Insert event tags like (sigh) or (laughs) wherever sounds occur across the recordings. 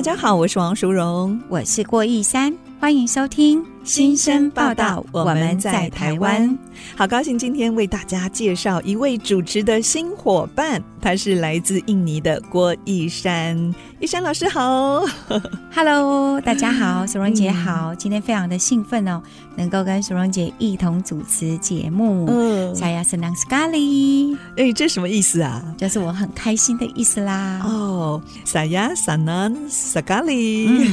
大家好，我是王淑荣，我是郭一山，欢迎收听新生报道。我们在台湾，好高兴今天为大家介绍一位主持的新伙伴，他是来自印尼的郭一山。一山老师好，(laughs) Hello，大家好，苏荣姐好，今天非常的兴奋哦，能够跟苏荣姐一同主持节目。嗯，Saya senang sekali，哎，这什么意思啊？就是我很开心的意思啦。哦，Saya senang sekali。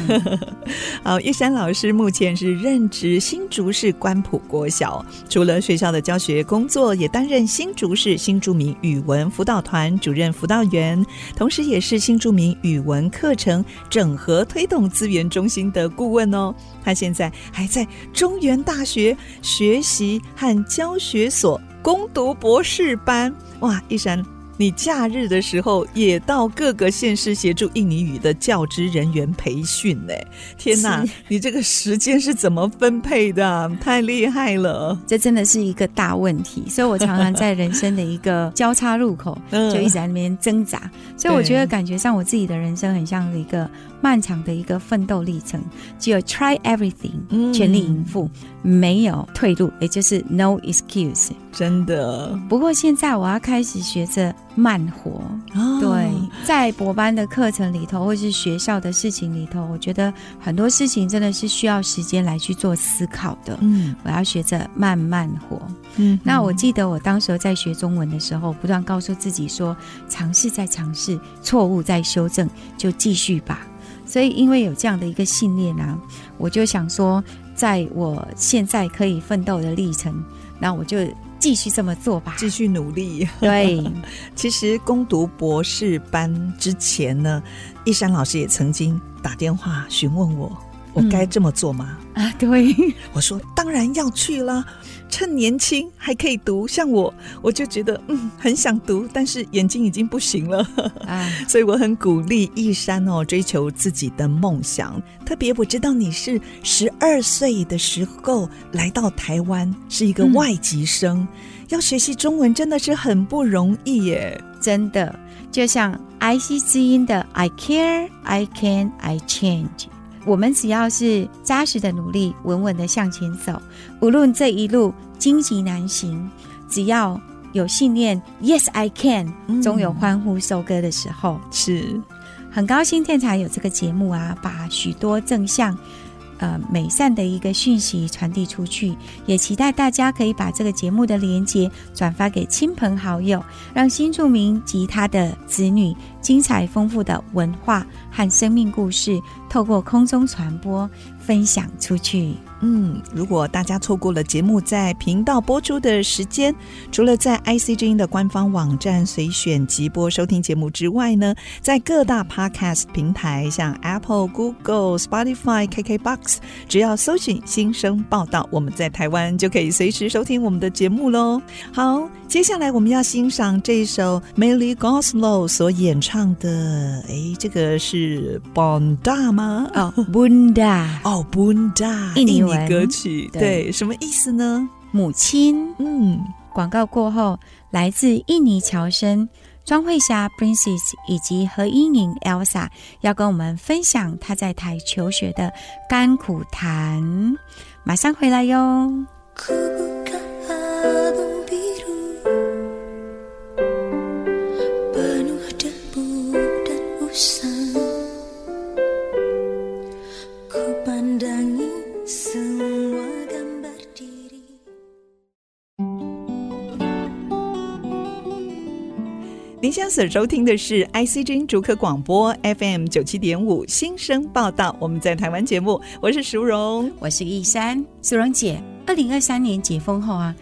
(laughs) 好，一山老师师目前是任职新竹市关埔国小，除了学校的教学工作，也担任新竹市新住民语文辅导团主任辅导员，同时也是新住民语文。课程整合推动资源中心的顾问哦，他现在还在中原大学学习和教学所攻读博士班。哇，一山。你假日的时候也到各个县市协助印尼语的教职人员培训呢？天哪，你这个时间是怎么分配的？太厉害了！这真的是一个大问题，所以我常常在人生的一个交叉路口 (laughs) 就一直在那边挣扎。所以我觉得感觉上我自己的人生很像一个漫长的一个奋斗历程，只有 try everything，全力以赴，没有退路，也就是 no excuse。真的。不过现在我要开始学着。慢活，哦、对，在博班的课程里头，或是学校的事情里头，我觉得很多事情真的是需要时间来去做思考的。嗯，我要学着慢慢活。嗯，那我记得我当时在学中文的时候，不断告诉自己说：尝试再尝试，错误再修正，就继续吧。所以，因为有这样的一个信念啊，我就想说，在我现在可以奋斗的历程，那我就。继续这么做吧，继续努力。对，(laughs) 其实攻读博士班之前呢，一山老师也曾经打电话询问我，我该这么做吗？嗯、啊，对，(laughs) 我说当然要去啦。趁年轻还可以读，像我，我就觉得嗯很想读，但是眼睛已经不行了，啊、(laughs) 所以我很鼓励一山哦追求自己的梦想。特别我知道你是十二岁的时候来到台湾，是一个外籍生，嗯、要学习中文真的是很不容易耶，真的。就像 IC 之音的 I care, I can, I change。我们只要是扎实的努力，稳稳的向前走，无论这一路荆棘难行，只要有信念，Yes I can，总有欢呼收割的时候。嗯、是，很高兴电台有这个节目啊，把许多正向。呃，美善的一个讯息传递出去，也期待大家可以把这个节目的连结转发给亲朋好友，让新住民及他的子女精彩丰富的文化和生命故事透过空中传播分享出去。嗯，如果大家错过了节目在频道播出的时间，除了在 IC 之音的官方网站随选即播收听节目之外呢，在各大 Podcast 平台，像 Apple、Google、Spotify、KKBox，只要搜寻“新生报道”，我们在台湾就可以随时收听我们的节目喽。好，接下来我们要欣赏这首 Melly Goslow 所演的，哎，这个是 Bunda 吗？哦，Bunda，哦，Bunda，印尼。歌曲对，对什么意思呢？母亲。嗯，广告过后，来自印尼侨生庄慧霞 Princess 以及何英莹 Elsa 要跟我们分享她在台求学的甘苦谈。马上回来哟。所收听的是 ICJ 逐客广播 FM 九七点五新生报道，我们在台湾节目，我是淑荣，我是玉山，淑荣姐。二零二三年解封后啊，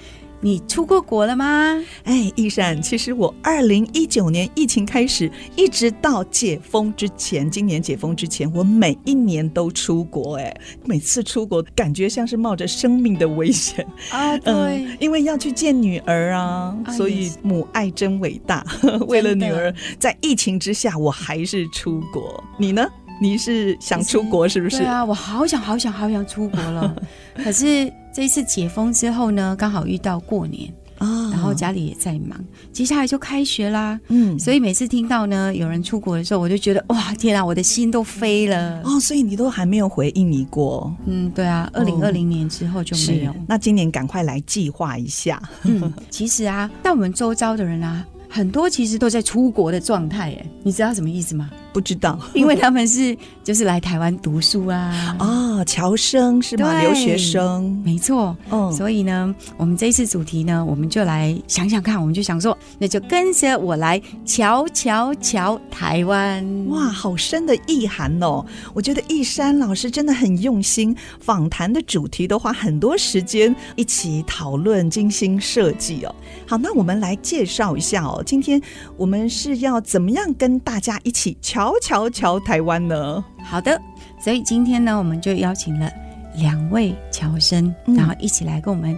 你出过国了吗？哎，一善，其实我二零一九年疫情开始，一直到解封之前，今年解封之前，我每一年都出国。哎，每次出国感觉像是冒着生命的危险啊，对、嗯，因为要去见女儿啊，啊所以母爱真伟大。(laughs) 为了女儿，在疫情之下，我还是出国。你呢？你是想出国是不是？对啊，我好想好想好想出国了。(laughs) 可是这一次解封之后呢，刚好遇到过年啊，哦、然后家里也在忙，接下来就开学啦。嗯，所以每次听到呢有人出国的时候，我就觉得哇，天啊，我的心都飞了。哦，所以你都还没有回印尼过？嗯，对啊，二零二零年之后就没有。哦、那今年赶快来计划一下。嗯，(laughs) 其实啊，在我们周遭的人啊，很多其实都在出国的状态。哎，你知道什么意思吗？不知道，因为他们是就是来台湾读书啊，(laughs) 哦，侨生是吗？留学生，没错。嗯，所以呢，我们这一次主题呢，我们就来想想看，我们就想说，那就跟着我来瞧瞧瞧台湾。哇，好深的意涵哦！我觉得一山老师真的很用心，访谈的主题都花很多时间一起讨论，精心设计哦。好，那我们来介绍一下哦，今天我们是要怎么样跟大家一起瞧？瞧瞧瞧，台湾呢？好的，所以今天呢，我们就邀请了两位侨生，嗯、然后一起来跟我们。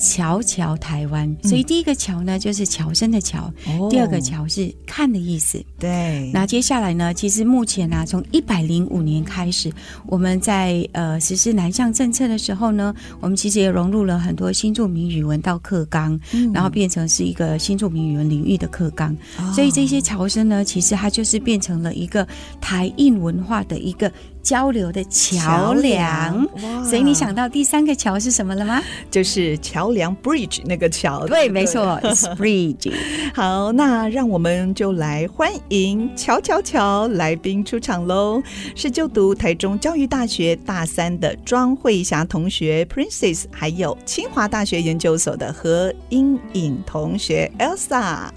瞧瞧台湾，所以第一个“桥”呢，就是桥生的“侨”；嗯、第二个“桥”是看的意思。对。那接下来呢？其实目前呢、啊，从一百零五年开始，我们在呃实施南向政策的时候呢，我们其实也融入了很多新著名语文到课纲，嗯、然后变成是一个新著名语文领域的课纲。哦、所以这些桥生呢，其实它就是变成了一个台印文化的一个。交流的桥梁，所以你想到第三个桥是什么了吗？就是桥梁 bridge 那个桥。对，没错 (laughs) bridge。好，那让我们就来欢迎乔乔乔来宾出场喽！是就读台中教育大学大三的庄慧霞同学 Princess，还有清华大学研究所的何英颖同学 Elsa。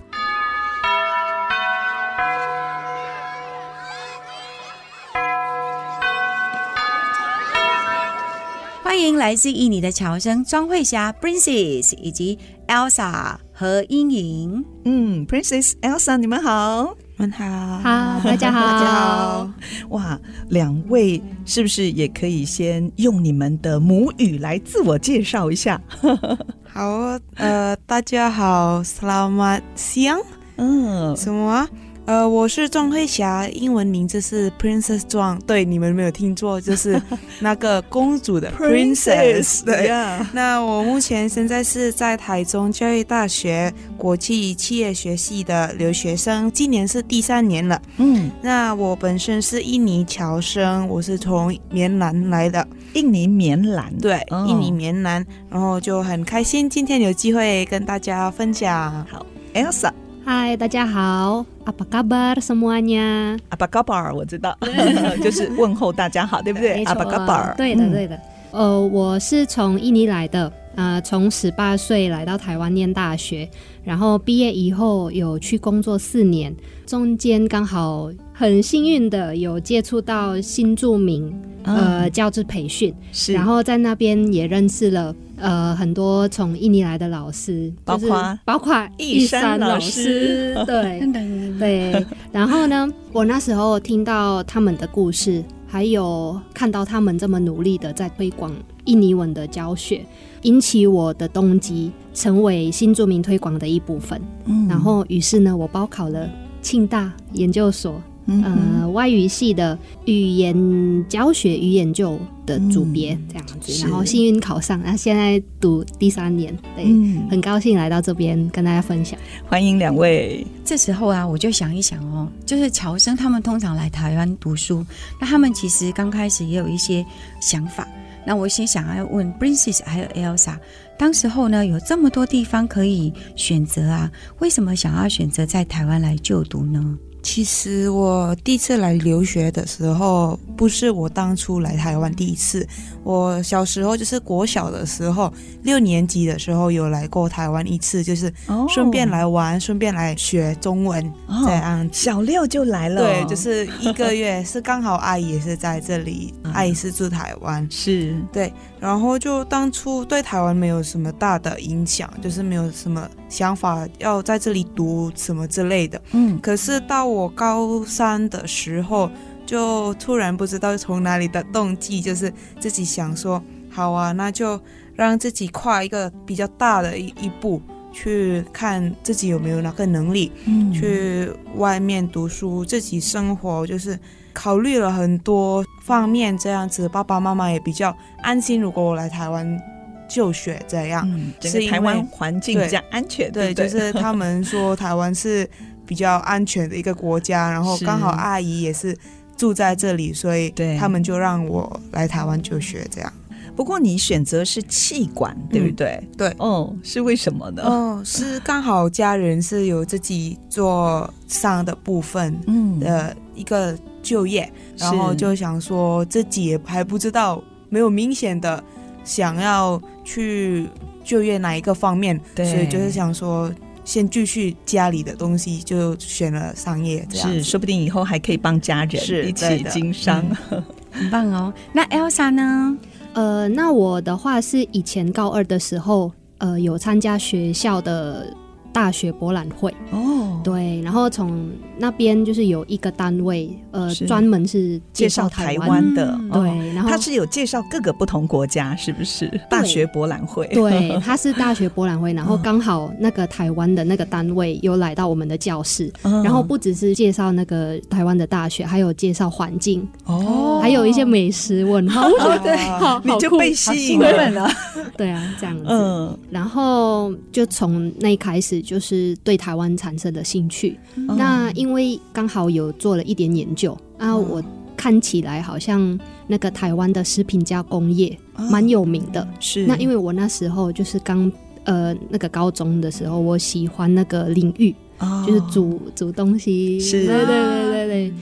欢迎来自印尼的侨生庄慧霞 Princess 以及 Elsa 和英莹。嗯，Princess Elsa，你们好，你们好，好，(laughs) 大家好，大家好。哇，两位是不是也可以先用你们的母语来自我介绍一下？(laughs) 好，呃，大家好，Selamat siang。嗯，什么？呃，我是庄慧霞，英文名字是 Princess 庄。对，你们没有听错，就是 (laughs) 那个公主的 Princess。对，那我目前现在是在台中教育大学国际企业学系的留学生，今年是第三年了。嗯，那我本身是印尼侨生，我是从棉兰来的。印尼棉兰，对，哦、印尼棉兰，然后就很开心今天有机会跟大家分享。好，Elsa。嗨，大家好，Apa kabar semuanya？Apa kabar？我知道，(laughs) 就是问候大家好，对不对？Apa kabar？对的，对的。呃，我是从印尼来的，呃，从十八岁来到台湾念大学，然后毕业以后有去工作四年，中间刚好很幸运的有接触到新住民，呃，教职培训，是，然后在那边也认识了。呃，很多从印尼来的老师，包括包括一山老师，对 (laughs) 对。然后呢，我那时候听到他们的故事，还有看到他们这么努力的在推广印尼文的教学，引起我的动机，成为新著名推广的一部分。嗯，然后于是呢，我报考了庆大研究所。嗯，呃，外语系的语言教学与研究的组别这样子，嗯、然后幸运考上，那现在读第三年，对，嗯、很高兴来到这边跟大家分享。欢迎两位。这时候啊，我就想一想哦，就是侨生他们通常来台湾读书，那他们其实刚开始也有一些想法。那我先想要问 Princess 还有 Elsa，当时候呢有这么多地方可以选择啊，为什么想要选择在台湾来就读呢？其实我第一次来留学的时候，不是我当初来台湾第一次。我小时候就是国小的时候，六年级的时候有来过台湾一次，就是顺便来玩，顺便来学中文这样。小六就来了，对，就是一个月，(laughs) 是刚好阿姨也是在这里，阿姨是住台湾，是对，然后就当初对台湾没有什么大的影响，就是没有什么想法要在这里读什么之类的。嗯，可是到我高三的时候，就突然不知道从哪里的动机，就是自己想说，好啊，那就让自己跨一个比较大的一一步，去看自己有没有那个能力，嗯，去外面读书，自己生活，就是考虑了很多方面，这样子，爸爸妈妈也比较安心。如果我来台湾就学这样，嗯，是台湾环境比较安全，对，对，对，就是他们说台湾是。比较安全的一个国家，然后刚好阿姨也是住在这里，所以他们就让我来台湾就学这样。不过你选择是气管，对不对？嗯、对，哦，是为什么呢？哦，是刚好家人是有自己做商的部分，嗯的一个就业，然后就想说自己也还不知道，没有明显的想要去就业哪一个方面，对，所以就是想说。先继续家里的东西，就选了商业这样，是说不定以后还可以帮家人一起经商，嗯，(laughs) 很棒哦。那 Elsa 呢？呃，那我的话是以前高二的时候，呃，有参加学校的。大学博览会哦，对，然后从那边就是有一个单位，呃，专门是介绍台湾。的，对，然后他是有介绍各个不同国家，是不是？大学博览会，对，他是大学博览会，然后刚好那个台湾的那个单位有来到我们的教室，然后不只是介绍那个台湾的大学，还有介绍环境哦，还有一些美食文化，(laughs) 对，好，你就被吸引了，对啊，这样子，嗯，然后就从那一开始。就是对台湾产生了兴趣，嗯、那因为刚好有做了一点研究，啊、嗯，我看起来好像那个台湾的食品加工业蛮有名的，是。那因为我那时候就是刚呃那个高中的时候，我喜欢那个领域，哦、就是煮煮东西，是，对对对对对。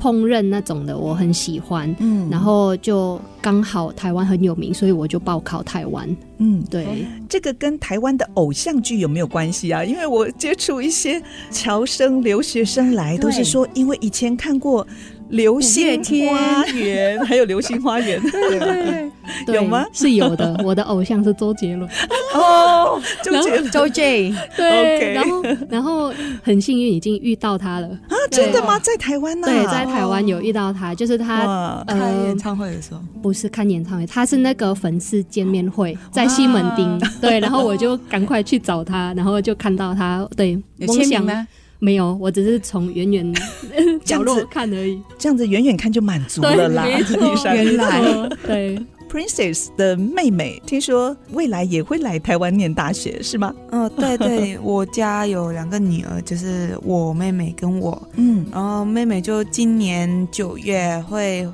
烹饪那种的我很喜欢，嗯，然后就刚好台湾很有名，所以我就报考台湾，嗯，对，这个跟台湾的偶像剧有没有关系啊？因为我接触一些侨生留学生来，都是说因为以前看过。流星花园，还有流星花园，对对对，(laughs) 有吗？是有的。(laughs) 我的偶像是周杰伦哦，周杰伦，周 J，对，然后然后很幸运已经遇到他了啊！真的吗？在台湾呢？对，在台湾有遇到他，就是他开演唱会的时候，不是看演唱会，他是那个粉丝见面会，在西门町，对，然后我就赶快去找他，然后就看到他，对，有签名吗？没有，我只是从远远 (laughs) 角落看而已。这样子远远看就满足了啦。(laughs) 原来对，Princess 的妹妹听说未来也会来台湾念大学，是吗？嗯、哦，对对，我家有两个女儿，就是我妹妹跟我。嗯，然后妹妹就今年九月会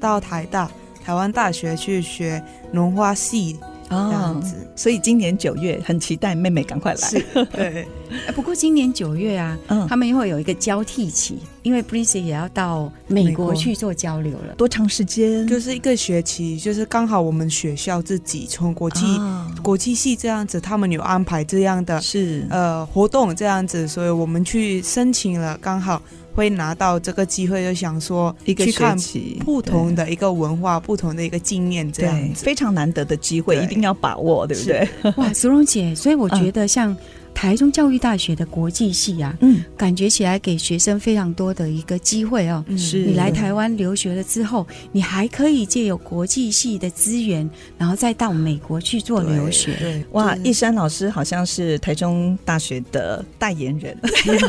到台大台湾大学去学农化系。这样子，所以今年九月很期待妹妹赶快来。对，(laughs) 不过今年九月啊，嗯，他们又会有一个交替期，因为 Princess 也要到美国去做交流了。多长时间？就是一个学期，就是刚好我们学校自己从国际国际系这样子，他们有安排这样的，是呃活动这样子，所以我们去申请了，刚好。会拿到这个机会，就想说一个学期不同的一个文化，不同的一个经验，这样非常难得的机会，一定要把握，对不对？(laughs) 哇，苏荣姐，所以我觉得像。台中教育大学的国际系啊，嗯，感觉起来给学生非常多的一个机会哦。是你来台湾留学了之后，你还可以借有国际系的资源，然后再到美国去做留学。对，对哇，就是、一山老师好像是台中大学的代言人，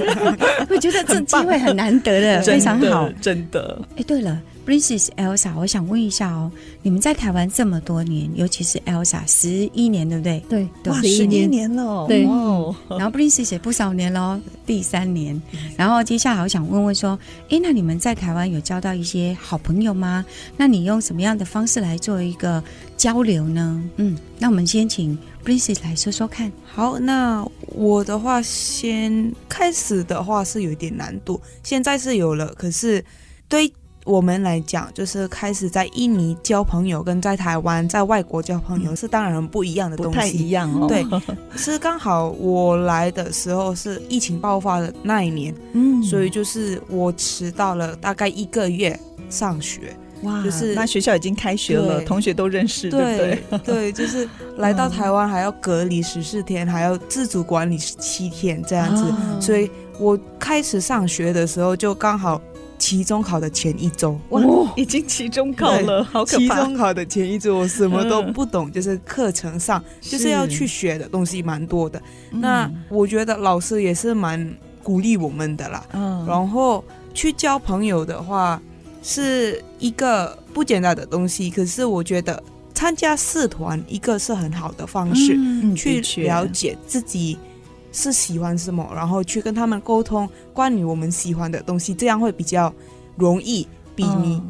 (laughs) 我觉得这机会很难得 (laughs) 的，非常好，真的。哎，对了。Princess Elsa，我想问一下哦，你们在台湾这么多年，尤其是 Elsa 十一年，对不对？对，哇，十一年了，对。然后 Princess 也不少年喽，第三年。然后接下来我想问问说，哎，那你们在台湾有交到一些好朋友吗？那你用什么样的方式来做一个交流呢？嗯，那我们先请 Princess 来说说看。好，那我的话先开始的话是有一点难度，现在是有了，可是对。我们来讲，就是开始在印尼交朋友，跟在台湾在外国交朋友是当然很不一样的东西，不太一样哦。对，是刚好我来的时候是疫情爆发的那一年，嗯，所以就是我迟到了大概一个月上学。哇，就是那学校已经开学了，同学都认识，对不对？对，(laughs) 就是来到台湾还要隔离十四天，还要自主管理七天这样子，所以我开始上学的时候就刚好。期中考的前一周，哇，已经期中考了，好可怕！期中考的前一周，我什么都不懂，嗯、就是课程上就是要去学的东西蛮多的。那我觉得老师也是蛮鼓励我们的啦。嗯，然后去交朋友的话是一个不简单的东西，可是我觉得参加社团一个是很好的方式，嗯、去了解自己。是喜欢什么，然后去跟他们沟通关于我们喜欢的东西，这样会比较容易，比你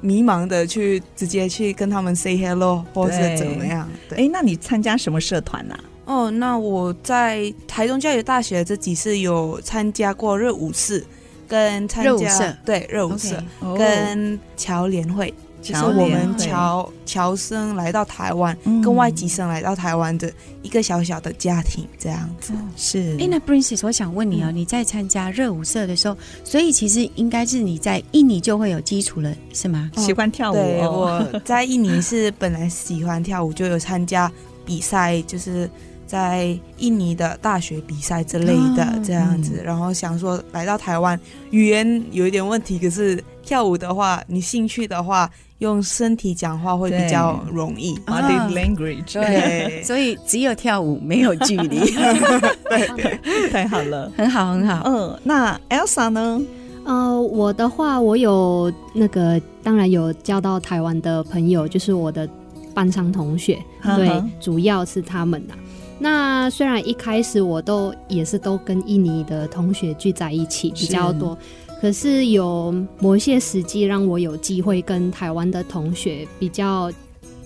迷茫的去直接去跟他们 say hello 或是怎么样。哎，那你参加什么社团呢？哦，那我在台中教育大学这几次有参加过热舞社，跟参加热舞社，对，热舞社跟侨联会。就是我们侨侨生来到台湾，嗯、跟外籍生来到台湾的一个小小的家庭，这样子、哦、是。哎，那 Princess，我想问你哦，嗯、你在参加热舞社的时候，所以其实应该是你在印尼就会有基础了，是吗？喜欢跳舞、哦。对，我在印尼是本来喜欢跳舞，就有参加比赛，就是在印尼的大学比赛之类的这样子。哦嗯、然后想说来到台湾，语言有一点问题，可是跳舞的话，你兴趣的话。用身体讲话会比较容易，body language。对，所以只有跳舞没有距离。对，(laughs) 太好了，很好，很好。嗯，那 Elsa 呢？呃，我的话，我有那个，当然有交到台湾的朋友，就是我的班上同学。对，主要是他们呐。那虽然一开始我都也是都跟印尼的同学聚在一起比较多。可是有某些时机让我有机会跟台湾的同学比较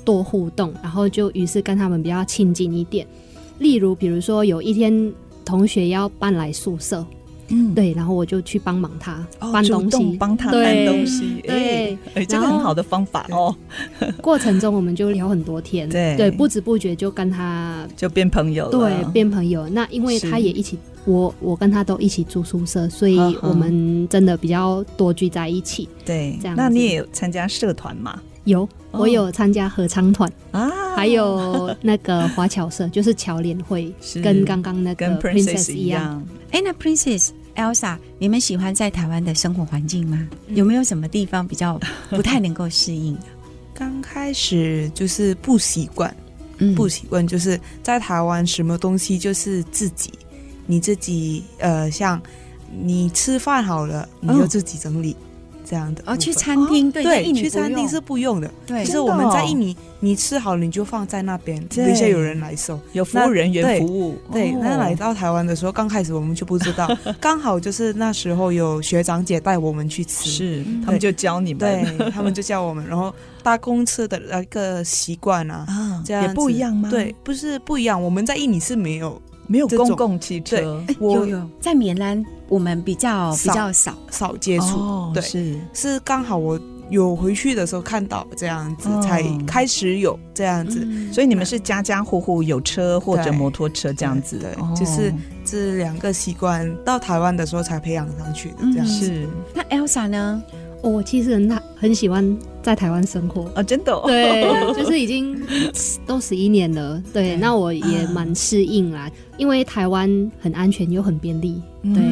多互动，然后就于是跟他们比较亲近一点。例如，比如说有一天同学要搬来宿舍，嗯，对，然后我就去帮忙他搬东西，帮他搬东西，对，哎，这个很好的方法哦。(laughs) 过程中我们就聊很多天，对，对，不知不觉就跟他就变朋友了，对，变朋友。那因为他也一起。我我跟他都一起住宿舍，所以我们真的比较多聚在一起。对，这样。那你也有参加社团吗？有，我有参加合唱团啊，还有那个华侨社，就是侨联会，跟刚刚那个 Princess 一样。哎，那 Princess Elsa，你们喜欢在台湾的生活环境吗？有没有什么地方比较 (laughs) 不太能够适应？刚开始就是不习惯，不习惯，就是在台湾什么东西就是自己。你自己呃，像你吃饭好了，你就自己整理这样的。哦，去餐厅对，去餐厅是不用的。对，就是我们在印尼，你吃好了你就放在那边，等一下有人来收，有服务人员服务。对，那来到台湾的时候，刚开始我们就不知道，(laughs) 刚好就是那时候有学长姐带我们去吃，是他们就教你们，对，(laughs) 他们就教我们，然后搭公车的那个习惯啊，这样也不一样吗？对，不是不一样，我们在印尼是没有。没有公共汽车，有有。在缅兰，我们比较比较少。少接触，对，是。是刚好我有回去的时候看到这样子，才开始有这样子，所以你们是家家户户有车或者摩托车这样子，的，就是这两个习惯到台湾的时候才培养上去的，这样是。那 Elsa 呢？我其实很很喜欢在台湾生活啊，真的，对，就是已经 (laughs) 都十一年了，对，那我也蛮适应啦，因为台湾很安全又很便利，对。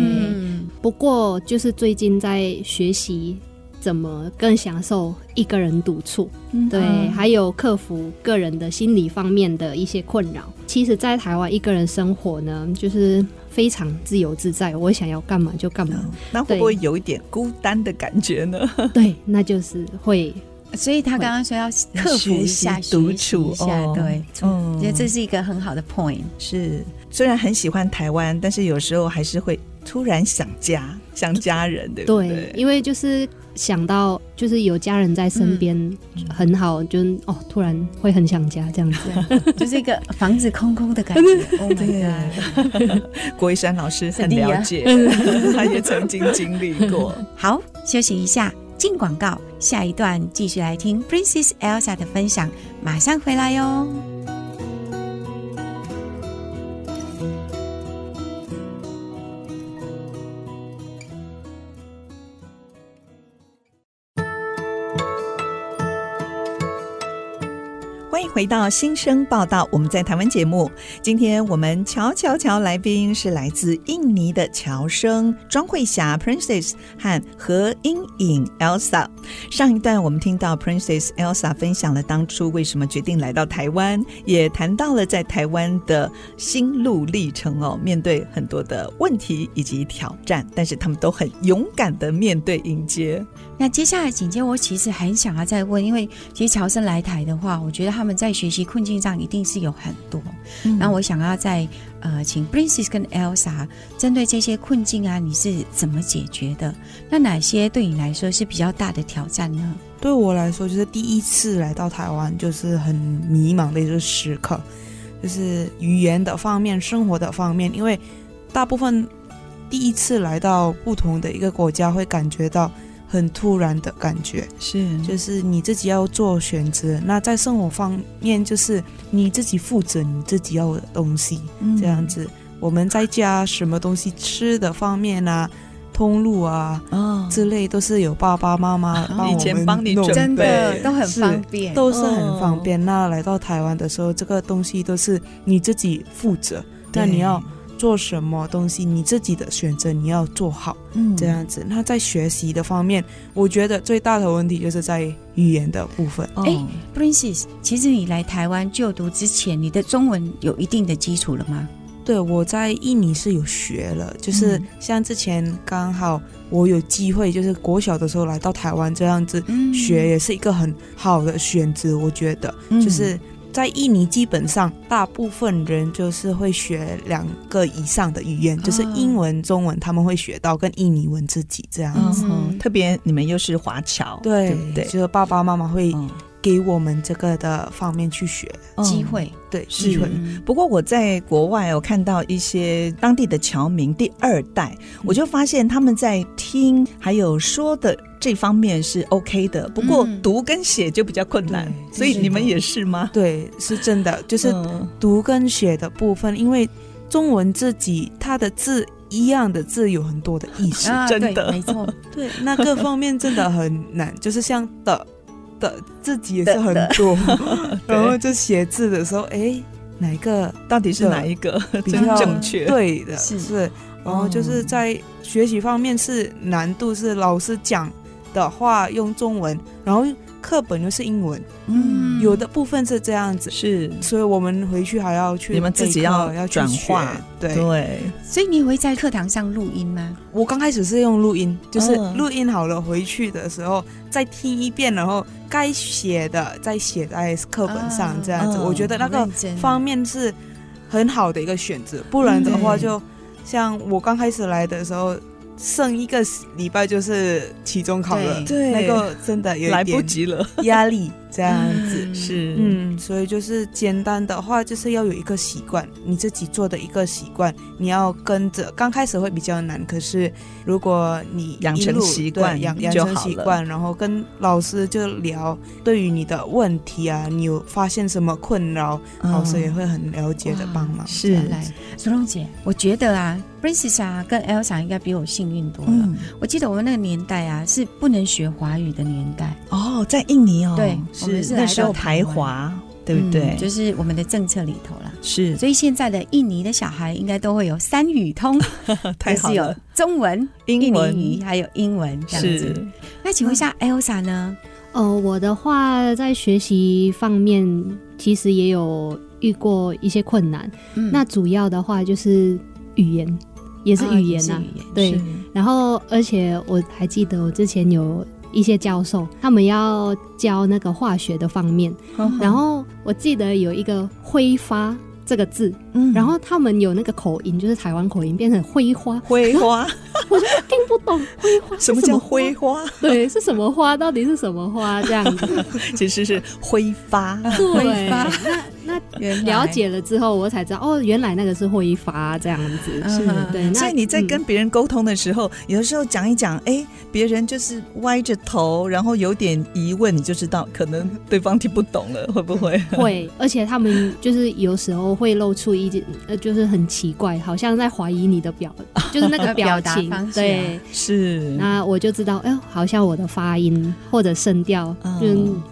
不过就是最近在学习怎么更享受一个人独处，对，还有克服个人的心理方面的一些困扰。其实，在台湾一个人生活呢，就是。非常自由自在，我想要干嘛就干嘛。那会不会有一点孤单的感觉呢？对，(laughs) 那就是会。所以他刚刚说要克服一下独处一下，对，嗯，我觉得这是一个很好的 point。是，虽然很喜欢台湾，但是有时候还是会突然想家，想家人，对不对？对，因为就是想到就是有家人在身边很好，嗯、就哦突然会很想家这样子，就是一个房子空空的感觉。Oh my (laughs) god！郭一山老师很了解，(laughs) 他也曾经经历过。好，休息一下，进广告，下一段继续来听 Princess Elsa 的分享，马上回来哟。欢迎回到新生报道，我们在台湾节目。今天我们乔乔乔来宾是来自印尼的乔生庄慧霞 Princess 和何英颖 Elsa。上一段我们听到 Princess Elsa 分享了当初为什么决定来到台湾，也谈到了在台湾的心路历程哦。面对很多的问题以及挑战，但是他们都很勇敢的面对迎接。那接下来紧接我其实很想要再问，因为其实侨生来台的话，我觉得他们在学习困境上一定是有很多。嗯、然后我想要再呃，请 Princess 跟 Elsa 针对这些困境啊，你是怎么解决的？那哪些对你来说是比较大的挑战呢？对我来说，就是第一次来到台湾，就是很迷茫的一个时刻，就是语言的方面、生活的方面，因为大部分第一次来到不同的一个国家，会感觉到。很突然的感觉，是，就是你自己要做选择。那在生活方面，就是你自己负责你自己要的东西，嗯、这样子。我们在家什么东西吃的方面啊，通路啊，哦、之类都是有爸爸妈妈帮我们帮你准备，真的都很方便，都是很方便。哦、那来到台湾的时候，这个东西都是你自己负责，那你要。做什么东西，你自己的选择，你要做好，嗯，这样子。那在学习的方面，我觉得最大的问题就是在语言的部分。哎、哦，Princess，其实你来台湾就读之前，你的中文有一定的基础了吗？对，我在印尼是有学了，就是像之前刚好我有机会，就是国小的时候来到台湾这样子、嗯、学，也是一个很好的选择。我觉得，就是。嗯在印尼，基本上大部分人就是会学两个以上的语言，哦、就是英文、中文，他们会学到跟印尼文自己这样子。嗯、特别你们又是华侨，对，对对，就是爸爸妈妈会给我们这个的方面去学机会，对机会。不过我在国外，我看到一些当地的侨民第二代，我就发现他们在听还有说的。这方面是 OK 的，不过读跟写就比较困难，嗯、所以你们也是吗？对，是真的，就是读跟写的部分，嗯、因为中文自己它的字一样的字有很多的意思，啊、真的。没错，(laughs) 对，那各方面真的很难，就是像的的自己也是很多，(laughs) 然后就写字的时候，哎，哪一个到底是哪一个比较正确？对的，是。是，然后就是在学习方面是难度是老师讲。的话用中文，然后课本又是英文，嗯，有的部分是这样子，是，所以我们回去还要去，你们自己要要转化，对。对。所以你会在课堂上录音吗？我刚开始是用录音，就是录音好了回去的时候再听一遍，然后该写的再写在课本上，这样子，我觉得那个方面是很好的一个选择。不然的话，就像我刚开始来的时候。剩一个礼拜就是期中考了，对，那个真的有点来不及了，压力这样子、嗯、是，嗯，所以就是简单的话，就是要有一个习惯，你自己做的一个习惯，你要跟着。刚开始会比较难，可是如果你养成习惯，养养成习惯，然后跟老师就聊，对于你的问题啊，你有发现什么困扰，嗯、老师也会很了解的帮忙。是，来，苏蓉姐，我觉得啊。Princess 啊，跟 Elsa 应该比我幸运多了。嗯、我记得我们那个年代啊，是不能学华语的年代哦，在印尼哦，对，是我们是那时候台华，对不对、嗯？就是我们的政策里头了。是，所以现在的印尼的小孩应该都会有三语通，(laughs) 太好了，有中文、英文印尼语还有英文这样子。是那请问一下 Elsa 呢？哦、呃，我的话在学习方面其实也有遇过一些困难。嗯、那主要的话就是语言。也是语言呐、啊，哦、对。然后，而且我还记得我之前有一些教授，他们要教那个化学的方面。然后我记得有一个挥发这个字，嗯，然后他们有那个口音，就是台湾口音，变成挥花，挥花，(laughs) 我就听不懂挥花 (laughs) 什么叫挥花？对，是什么花？到底是什么花？这样子，(laughs) 其实是挥发，挥发。那那了解了之后，我才知道哦，原来那个是会发这样子。是，对。所以你在跟别人沟通的时候，有的时候讲一讲，哎，别人就是歪着头，然后有点疑问，你就知道可能对方听不懂了，会不会？(laughs) 会，而且他们就是有时候会露出一点，呃，就是很奇怪，好像在怀疑你的表，(laughs) 就是那个表情。对，是。那我就知道，哎，好像我的发音或者声调就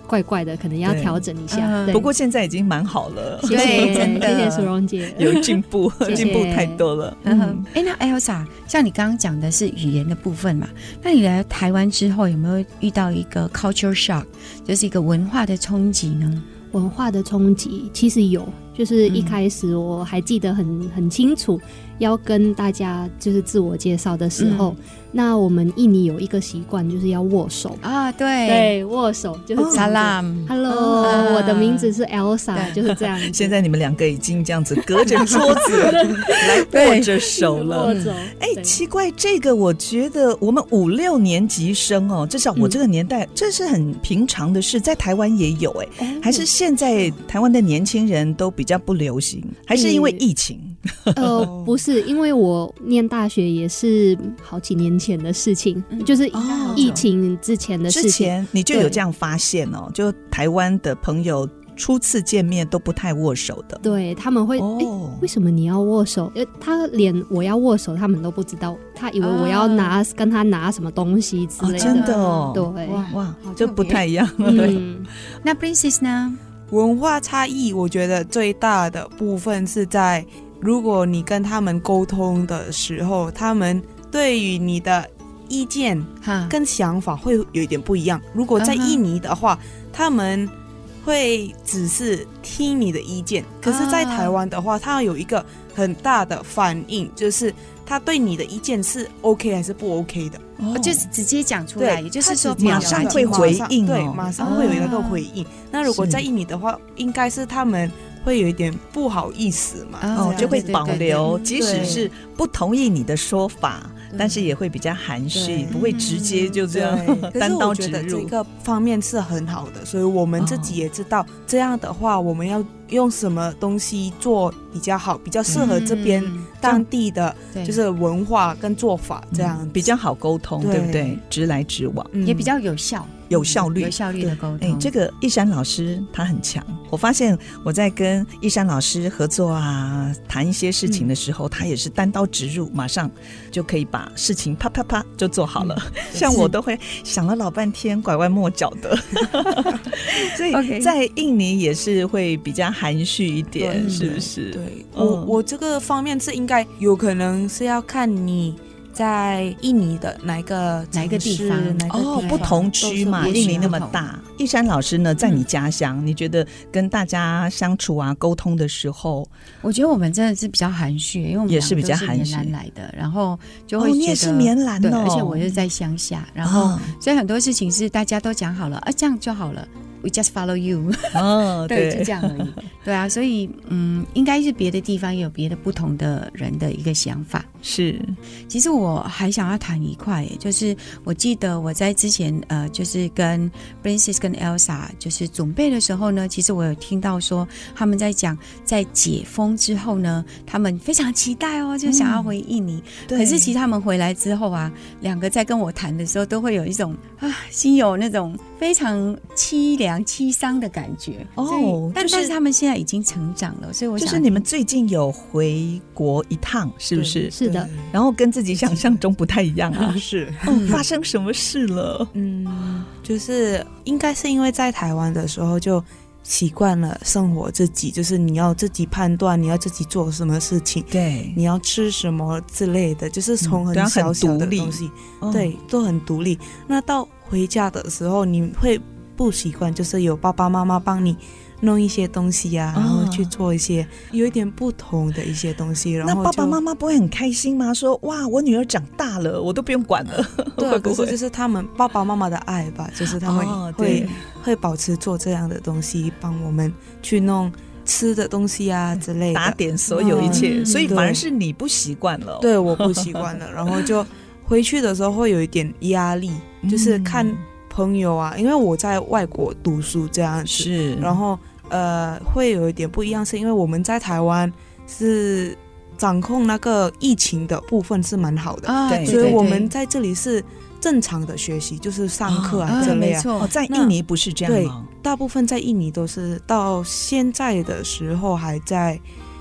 怪怪的，可能要调整一下。不过现在已经蛮好了，谢谢，真的，谢谢苏荣姐，有进步，(laughs) 进步太多了。嗯，哎，那 Elsa，像你刚刚讲的是语言的部分嘛？那你来台湾之后有没有遇到一个 culture shock，就是一个文化的冲击呢？文化的冲击其实有，就是一开始我还记得很很清楚，要跟大家就是自我介绍的时候。嗯。那我们印尼有一个习惯，就是要握手。啊，对。对，握手就是 Salam，Hello，我的名字是 Elsa，就是这样。现在你们两个已经这样子隔着桌子 (laughs) 来握着手了。哎，奇怪，这个我觉得我们五六年级生哦，至少我这个年代，这是很平常的事，在台湾也有哎，还是现在台湾的年轻人都比较不流行，还是因为疫情？(laughs) 呃，不是，因为我念大学也是好几年前的事情，就是疫情之前的事情。之前你就有这样发现哦，就台湾的朋友初次见面都不太握手的。对，他们会，哎，为什么你要握手？因为，他连我要握手，他们都不知道，他以为我要拿跟他拿什么东西之类的。真的哦，对，哇哇，就不太一样。嗯，那 Princess 呢？文化差异，我觉得最大的部分是在。如果你跟他们沟通的时候，他们对于你的意见跟想法会有一点不一样。如果在印尼的话，他们会只是听你的意见；可是，在台湾的话，他有一个很大的反应，就是他对你的意见是 OK 还是不 OK 的，就是直接讲出来，也就是说马上会回应，对，马上会有一个回应。那如果在印尼的话，应该是他们。会有一点不好意思嘛，哦，就会保留，即使是不同意你的说法，但是也会比较含蓄，不会直接就这样 (laughs) 单刀直入。可是我觉得这个方面是很好的，所以我们自己也知道，这样的话我们要用什么东西做比较好，比较适合这边当地的就是文化跟做法，这样比较好沟通，对不对？直来直往，也比较有效。有效率、有效率的沟通。哎，这个一山老师他很强。我发现我在跟一山老师合作啊，谈一些事情的时候，他也是单刀直入，马上就可以把事情啪啪啪就做好了。(laughs) 像我都会想了老半天，拐弯抹角的。(laughs) 所以 (laughs) 在印尼也是会比较含蓄一点，是不是？对，我我这个方面是应该有可能是要看你。在印尼的哪一个哪一个地方？哦，不同区嘛，印尼那么大。一山老师呢，在你家乡，嗯、你觉得跟大家相处啊、沟通的时候，我觉得我们真的是比较含蓄，因为我们也是比较含蓄来的，然后就会觉得、哦、你也是棉兰的、哦，而且我是在乡下，然后、哦、所以很多事情是大家都讲好了，啊，这样就好了。We just follow you。哦，(laughs) 对，就这样而已。对啊，所以嗯，应该是别的地方有别的不同的人的一个想法。是，其实我还想要谈一块，就是我记得我在之前呃，就是跟 Princess 跟 Elsa 就是准备的时候呢，其实我有听到说他们在讲，在解封之后呢，他们非常期待哦，就想要回印尼。嗯、可是其实他们回来之后啊，两个在跟我谈的时候，都会有一种啊，心有那种非常凄凉。凄伤的感觉。哦，但但是他们现在已经成长了，所以我想就是你们最近有回国一趟，是不是？是的，然后跟自己想象中不太一样啊，(laughs) 是，发生什么事了？嗯，就是应该是因为在台湾的时候就习惯了生活自己，就是你要自己判断，你要自己做什么事情，对，你要吃什么之类的，就是从很小小的东西，对，都很独立。那到回家的时候，你会。不习惯，就是有爸爸妈妈帮你弄一些东西呀、啊，然后去做一些有一点不同的一些东西。然后那爸爸妈妈不会很开心吗？说哇，我女儿长大了，我都不用管了。(laughs) 对，(laughs) 可是就是他们爸爸妈妈的爱吧，就是他们会、哦、会保持做这样的东西，帮我们去弄吃的东西啊之类的，打点所有一切，嗯、所以反而是你不习惯了。对，我不习惯了，然后就回去的时候会有一点压力，就是看朋友啊，因为我在外国读书这样子，是，然后呃会有一点不一样，是因为我们在台湾是掌控那个疫情的部分是蛮好的，啊、对，所以我们在这里是。正常的学习就是上课啊之类啊，哦，在印尼不是这样吗？对，大部分在印尼都是到现在的时候还在，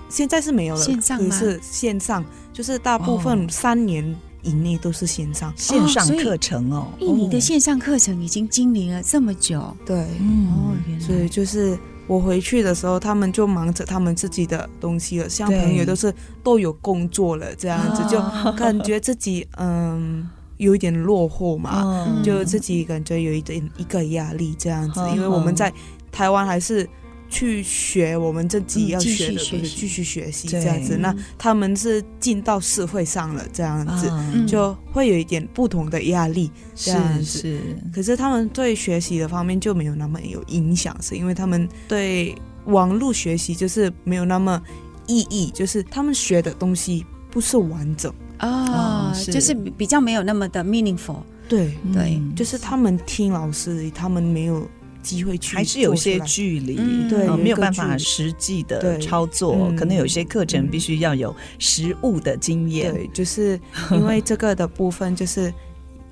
现在是没有了，线上吗？是线上，就是大部分三年以内都是线上线上课程哦。印尼的线上课程已经经营了这么久，对，嗯，所以就是我回去的时候，他们就忙着他们自己的东西了，像朋友都是都有工作了，这样子就感觉自己嗯。有一点落后嘛，嗯、就自己感觉有一点一个压力这样子，嗯、因为我们在台湾还是去学我们自己要学的，东西继续学习这样子。那他们是进到社会上了这样子，嗯、就会有一点不同的压力这样子。是，是可是他们对学习的方面就没有那么有影响，是因为他们对网络学习就是没有那么意义，就是他们学的东西不是完整。哦，是。就是比较没有那么的 meaningful，对。对，嗯、就是他们听老师，他们没有机会去，还是有些距离，嗯、对，没有办法实际的操作，嗯、可能有些课程必须要有实物的经验，对，就是因为这个的部分，就是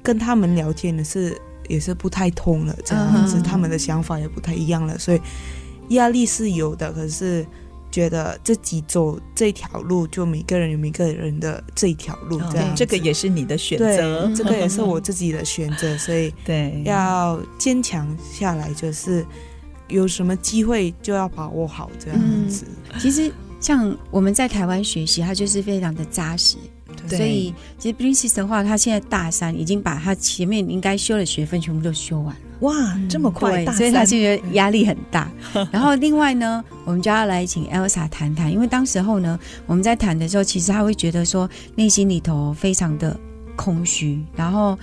跟他们聊天的是也是不太通了，这样子，他们的想法也不太一样了，所以压力是有的，可是。觉得自己走这条路，就每个人有每个人的这一条路，这样、哦、这个也是你的选择，(laughs) 这个也是我自己的选择，所以对。要坚强下来，就是有什么机会就要把握好这样子。嗯、其实像我们在台湾学习，它就是非常的扎实，对。所以其实 Princess 的话，他现在大三，已经把他前面应该修的学分全部都修完。哇，这么快，所以他就觉得压力很大。(laughs) 然后另外呢，我们就要来请 Elsa 谈谈，因为当时候呢，我们在谈的时候，其实他会觉得说内心里头非常的空虚，然后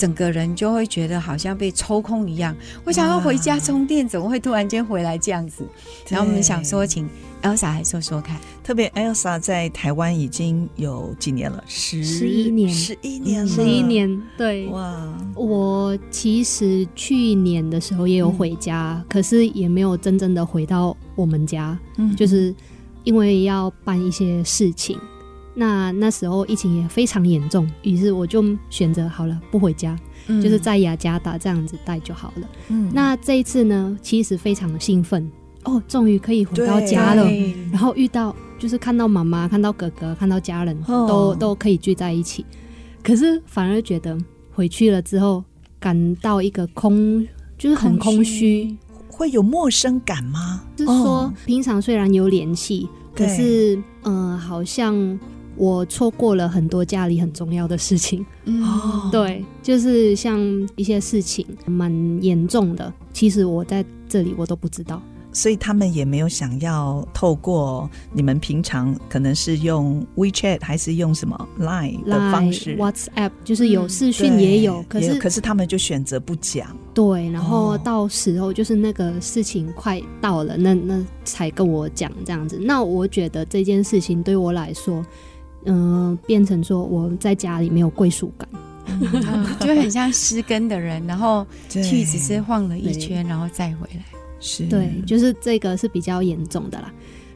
整个人就会觉得好像被抽空一样。我想要回家充电，怎么会突然间回来这样子？然后我们想说，请。Elsa 来说说看，特别 Elsa 在台湾已经有几年了，十十一年，十一年，十一年。对，哇！我其实去年的时候也有回家，嗯、可是也没有真正的回到我们家，嗯，就是因为要办一些事情。那那时候疫情也非常严重，于是我就选择好了不回家，嗯、就是在雅加达这样子待就好了。嗯，那这一次呢，其实非常的兴奋。哦，终于可以回到家了，然后遇到就是看到妈妈、看到哥哥、看到家人都都可以聚在一起，可是反而觉得回去了之后感到一个空，就是很空虚，会有陌生感吗？就是说平常虽然有联系，可是嗯、呃，好像我错过了很多家里很重要的事情。哦，对，就是像一些事情蛮严重的，其实我在这里我都不知道。所以他们也没有想要透过你们平常可能是用 WeChat 还是用什么 Line 的方式 WhatsApp，就是有视讯也有，嗯、可是可是他们就选择不讲。对，然后到时候就是那个事情快到了，那那才跟我讲这样子。那我觉得这件事情对我来说，嗯、呃，变成说我在家里没有归属感，嗯、就很像失根的人，然后去只是晃了一圈，然后再回来。是对，就是这个是比较严重的啦。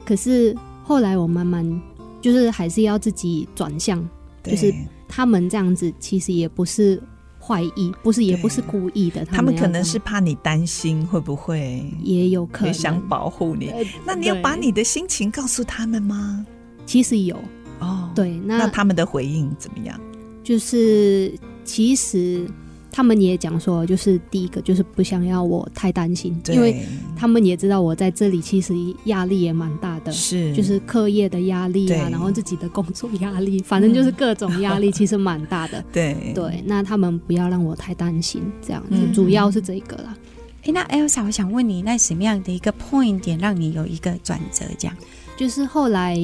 可是后来我慢慢就是还是要自己转向，就是他们这样子其实也不是坏意，不是也不是故意的。他们，可能是怕你担心会不会，也有可能想保护你。呃、那你要把你的心情告诉他们吗？其实有哦，对，那那他们的回应怎么样？就是其实。他们也讲说，就是第一个就是不想要我太担心，因为他们也知道我在这里其实压力也蛮大的，是就是课业的压力啊，然后自己的工作压力，(laughs) 反正就是各种压力 (laughs) 其实蛮大的。对对，那他们不要让我太担心，这样子、嗯、主要是这个啦。哎，那 Elsa，我想问你，那什么样的一个 point 点让你有一个转折？这样就是后来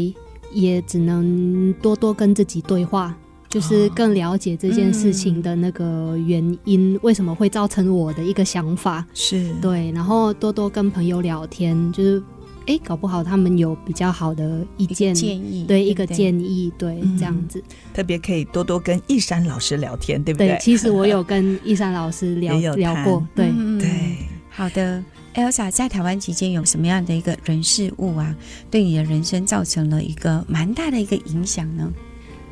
也只能多多跟自己对话。就是更了解这件事情的那个原因，为什么会造成我的一个想法，是。对，然后多多跟朋友聊天，就是哎，搞不好他们有比较好的意见建议，对一个建议，对这样子，特别可以多多跟一山老师聊天，对不对？对，其实我有跟一山老师聊 (laughs) 聊过，对。对。好的，Elsa 在台湾期间有什么样的一个人事物啊，对你的人生造成了一个蛮大的一个影响呢？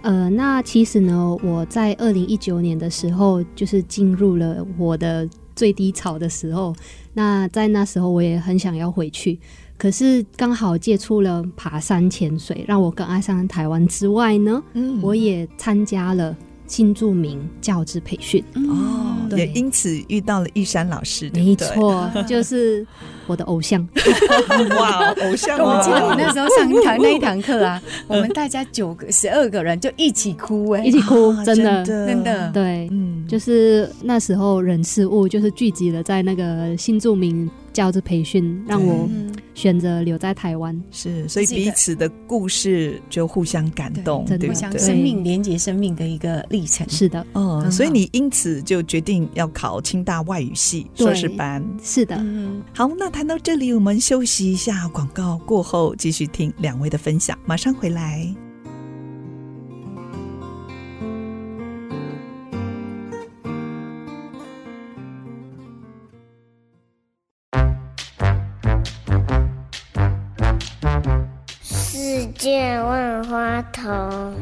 呃，那其实呢，我在二零一九年的时候，就是进入了我的最低潮的时候。那在那时候，我也很想要回去，可是刚好接触了爬山潜水，让我更爱上台湾之外呢，嗯，我也参加了。新著名教职培训。哦，也因此遇到了玉山老师，没错，(laughs) 就是我的偶像。哇，偶像！我记得我那时候上一堂那一堂课啊，(laughs) 我们大家九个、十二个人就一起哭，哎，一起哭，真的，真的，对，嗯，就是那时候人事物就是聚集了在那个新著名。教职培训让我选择留在台湾，是，所以彼此的故事就互相感动，对，互相生命连接生命的一个历程。是的，嗯，所以你因此就决定要考清大外语系硕士班。是的，嗯。好，那谈到这里，我们休息一下，广告过后继续听两位的分享，马上回来。世界万花筒。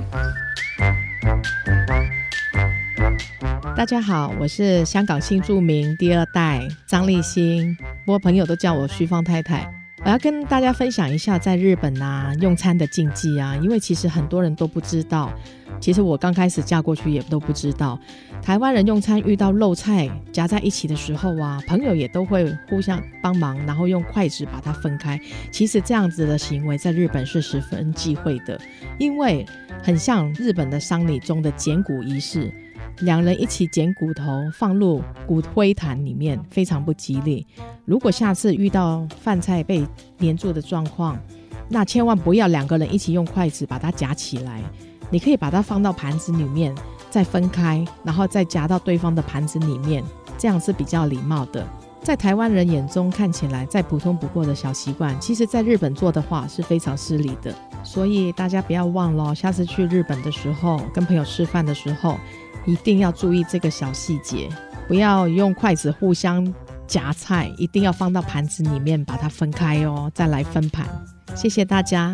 大家好，我是香港新著名第二代张立新，不过朋友都叫我徐芳太太。我要跟大家分享一下在日本啊用餐的禁忌啊，因为其实很多人都不知道。其实我刚开始嫁过去也都不知道，台湾人用餐遇到肉菜夹在一起的时候啊，朋友也都会互相帮忙，然后用筷子把它分开。其实这样子的行为在日本是十分忌讳的，因为很像日本的丧礼中的剪骨仪式，两人一起捡骨头放入骨灰坛里面，非常不吉利。如果下次遇到饭菜被黏住的状况，那千万不要两个人一起用筷子把它夹起来。你可以把它放到盘子里面，再分开，然后再夹到对方的盘子里面，这样是比较礼貌的。在台湾人眼中看起来再普通不过的小习惯，其实在日本做的话是非常失礼的。所以大家不要忘了，下次去日本的时候，跟朋友吃饭的时候，一定要注意这个小细节，不要用筷子互相夹菜，一定要放到盘子里面把它分开哦，再来分盘。谢谢大家。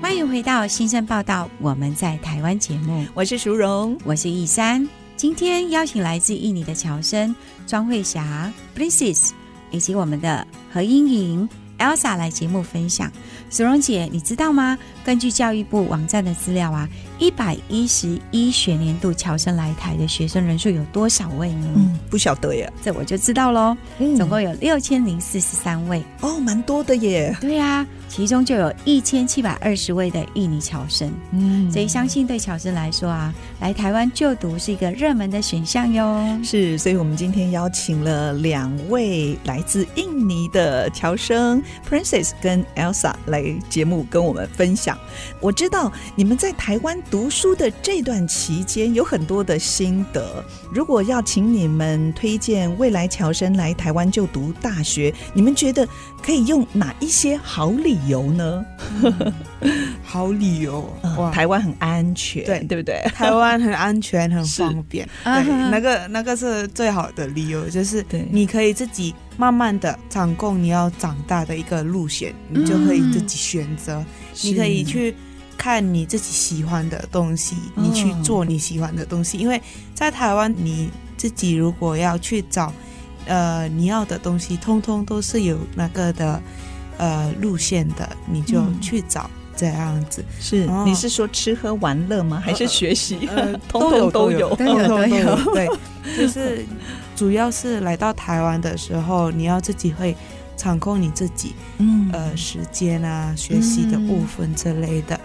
欢迎回到新生报道，我们在台湾节目，我是淑荣，我是易珊。今天邀请来自印尼的乔生庄慧霞 （Princess） 以及我们的何英莹 （Elsa） 来节目分享。淑荣姐，你知道吗？根据教育部网站的资料啊，一百一十一学年度侨生来台的学生人数有多少位呢？嗯，不晓得耶，这我就知道喽。嗯，总共有六千零四十三位哦，蛮多的耶。对呀、啊。其中就有一千七百二十位的印尼侨生，嗯，所以相信对侨生来说啊，来台湾就读是一个热门的选项哟。是，所以我们今天邀请了两位来自印尼的侨生，Princess 跟 Elsa 来节目跟我们分享。我知道你们在台湾读书的这段期间有很多的心得，如果要请你们推荐未来侨生来台湾就读大学，你们觉得可以用哪一些好理由呢？嗯、(laughs) 好理由，(laughs) 哇，台湾很安全，对对不对？台湾很安全，很方便，对，那个那个是最好的理由，就是你可以自己慢慢的掌控你要长大的一个路线，你就可以自己选择，嗯、你可以去看你自己喜欢的东西，你去做你喜欢的东西，因为在台湾你自己如果要去找呃你要的东西，通通都是有那个的。呃，路线的你就去找这样子。是，你是说吃喝玩乐吗？还是学习？呃，(laughs) 通通都有，通通都有。对，(laughs) 就是主要是来到台湾的时候，你要自己会掌控你自己，嗯，呃，时间啊，学习的部分之类的。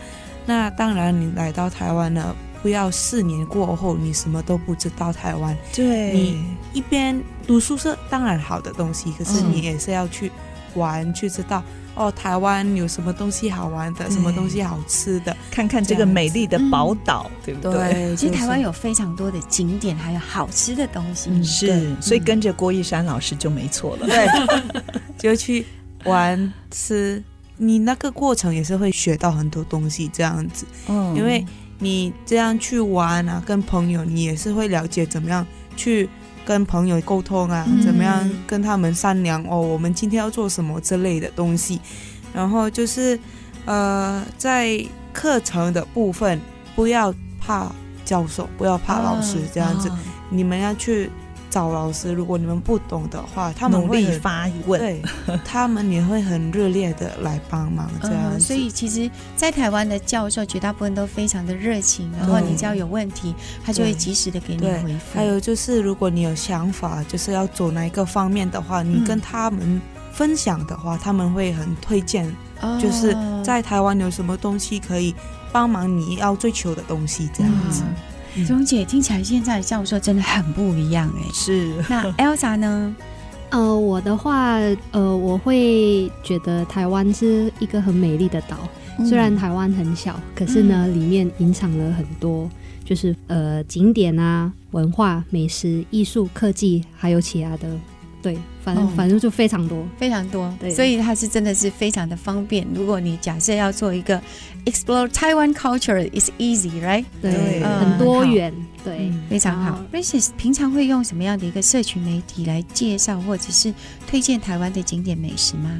那当然，你来到台湾呢，不要四年过后你什么都不知道台湾。对，你一边读书是当然好的东西，可是你也是要去。玩去知道哦，台湾有什么东西好玩的，什么东西好吃的，看看这个美丽的宝岛，对不对？对，其实台湾有非常多的景点，还有好吃的东西。是，所以跟着郭一山老师就没错了。对，(laughs) 就去玩吃，你那个过程也是会学到很多东西，这样子。嗯，因为你这样去玩啊，跟朋友，你也是会了解怎么样去。跟朋友沟通啊，怎么样跟他们商量哦？我们今天要做什么之类的东西，然后就是，呃，在课程的部分，不要怕教授，不要怕老师，这样子，你们要去。找老师，如果你们不懂的话，他们会发问，对，他们也会很热烈的来帮忙，这样、嗯。所以其实，在台湾的教授绝大部分都非常的热情，然后你只要有问题，他就会及时的给你回复。还有就是，如果你有想法，就是要走哪一个方面的话，你跟他们分享的话，嗯、他们会很推荐，就是在台湾有什么东西可以帮忙你要追求的东西，这样子。嗯钟姐听起来现在的教授真的很不一样哎，是。那 (laughs) Elsa 呢？呃，我的话，呃，我会觉得台湾是一个很美丽的岛。嗯、虽然台湾很小，可是呢，嗯、里面隐藏了很多，就是呃景点啊、文化、美食、艺术、科技，还有其他的。对，反正、哦、反正就非常多，非常多。对，所以它是真的是非常的方便。如果你假设要做一个 explore Taiwan culture，is easy，right？对，对嗯、很多元，对，嗯、非常好。Princess 平常会用什么样的一个社群媒体来介绍或者是推荐台湾的景点美食吗？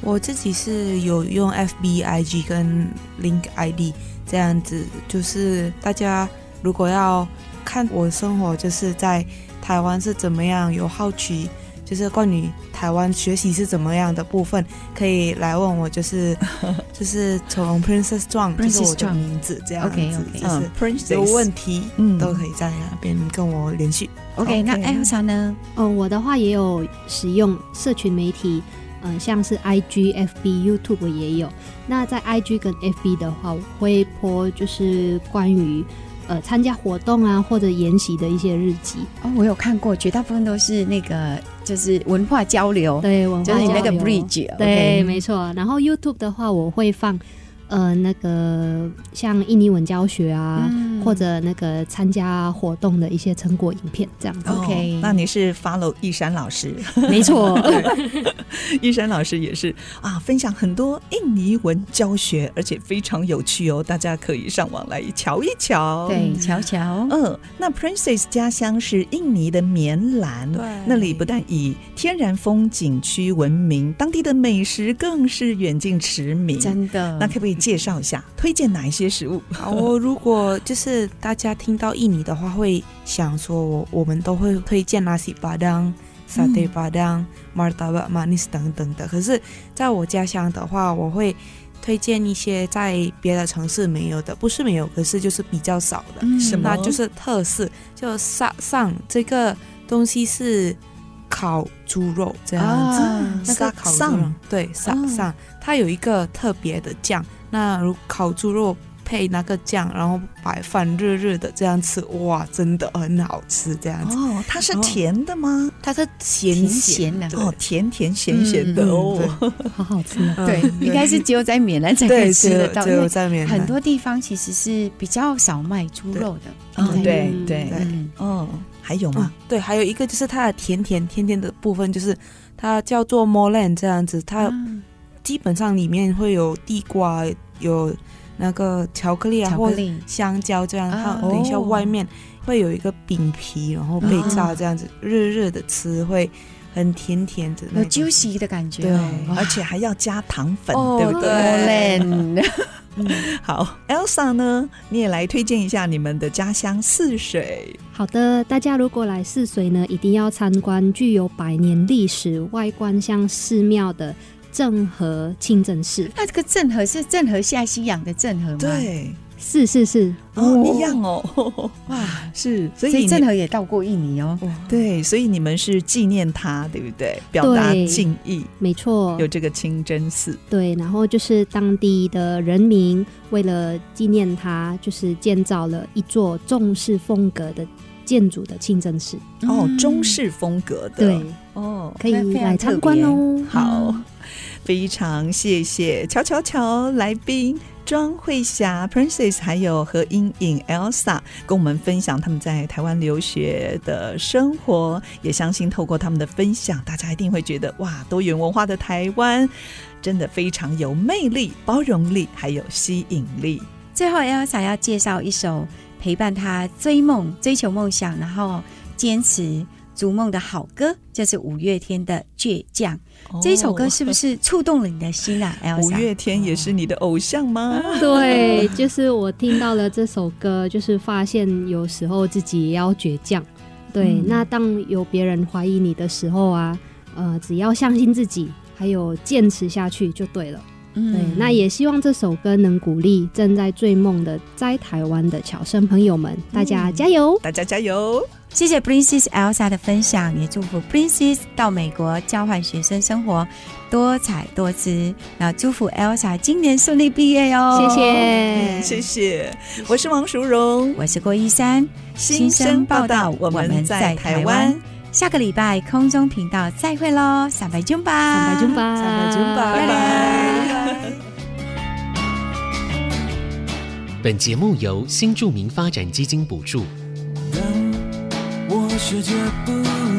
我自己是有用 FB、IG 跟 Link ID 这样子，就是大家如果要看我生活，就是在台湾是怎么样，有好奇。就是关于台湾学习是怎么样的部分，可以来问我。就是 (laughs) 就是从 Princess 庄，就是我的名字这样子。Princess 有问题，嗯，都可以在那边跟我联系。OK，那 Elsa 呢？哦，我的话也有使用社群媒体，嗯，像是 IG、FB、YouTube 也有。那在 IG 跟 FB 的话，我会 po 就是关于。呃，参加活动啊，或者研习的一些日记哦，我有看过，绝大部分都是那个就是文化交流，对，文化交流，就是你那个 bridge，对没错。然后 YouTube 的话，我会放。呃，那个像印尼文教学啊，嗯、或者那个参加活动的一些成果影片这样子。OK，那你是 follow 一山老师？没错，(laughs) 一山老师也是啊，分享很多印尼文教学，而且非常有趣哦，大家可以上网来瞧一瞧。对，瞧瞧。嗯，那 Princess 家乡是印尼的棉兰，对，那里不但以天然风景区闻名，当地的美食更是远近驰名。真的，那可不可以？介绍一下，推荐哪一些食物？好，我如果就是大家听到印尼的话，会想说我我们都会推荐 nasi padang、satay padang、martabak manis 等等的。可是在我家乡的话，我会推荐一些在别的城市没有的，不是没有，可是就是比较少的。什么？那就是特色，就沙上这个东西是烤猪肉这样子。那个烤猪肉，对，沙桑，它有一个特别的酱。那如烤猪肉配那个酱，然后白饭热热的这样吃，哇，真的很好吃。这样子哦，它是甜的吗？它是咸咸的哦，甜甜咸咸的哦，好好吃。对，应该是只有在缅南才可以吃得到，只有在缅南。很多地方其实是比较少卖猪肉的。嗯，对对对。哦，还有吗？对，还有一个就是它的甜甜甜甜的部分，就是它叫做 m o l a n 这样子，它。基本上里面会有地瓜，有那个巧克力啊，或香蕉这样。它等一下外面会有一个饼皮，然后被炸这样子，热热的吃会很甜甜的，有 juicy 的感觉。对，而且还要加糖粉，对不对？(laughs) 好，Elsa 呢，你也来推荐一下你们的家乡泗水。好的，大家如果来泗水呢，一定要参观具有百年历史、外观像寺庙的。郑和清真寺，那这个郑和是郑和下西洋的郑和吗？对，是是是，哦，一样哦，(laughs) 哇，是，所以郑和也到过印尼哦，对，所以你们是纪念他，对不对？表达敬意，没错，有这个清真寺，对，然后就是当地的人民为了纪念他，就是建造了一座中式风格的建筑的清真寺。哦，中式风格的。对，哦，可以来参观哦。好，非常谢谢乔乔乔来宾。庄慧霞 Princess 还有何英颖 Elsa 跟我们分享他们在台湾留学的生活，也相信透过他们的分享，大家一定会觉得哇，多元文化的台湾真的非常有魅力、包容力，还有吸引力。最后，Elsa 要介绍一首陪伴他追梦、追求梦想，然后坚持逐梦的好歌，就是五月天的《倔强》。这一首歌是不是触动了你的心啊？(laughs) Elsa，五月天也是你的偶像吗？对，就是我听到了这首歌，就是发现有时候自己也要倔强。对，嗯、那当有别人怀疑你的时候啊，呃，只要相信自己，还有坚持下去就对了。嗯，对，那也希望这首歌能鼓励正在追梦的在台湾的侨生朋友们，大家加油！大家加油！谢谢 Princess Elsa 的分享，也祝福 Princess 到美国交换学生生活多彩多姿。那祝福 Elsa 今年顺利毕业哟！谢谢，谢谢。我是王淑荣，我是郭一山。新生报道，我们在台湾。下个礼拜空中频道再会喽！三百钟吧，三百钟吧，三百钟吧，拜拜。本节目由新著名发展基金补助。世界不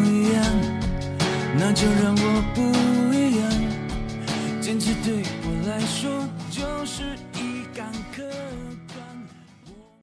一样，那就让我不一样。坚持对。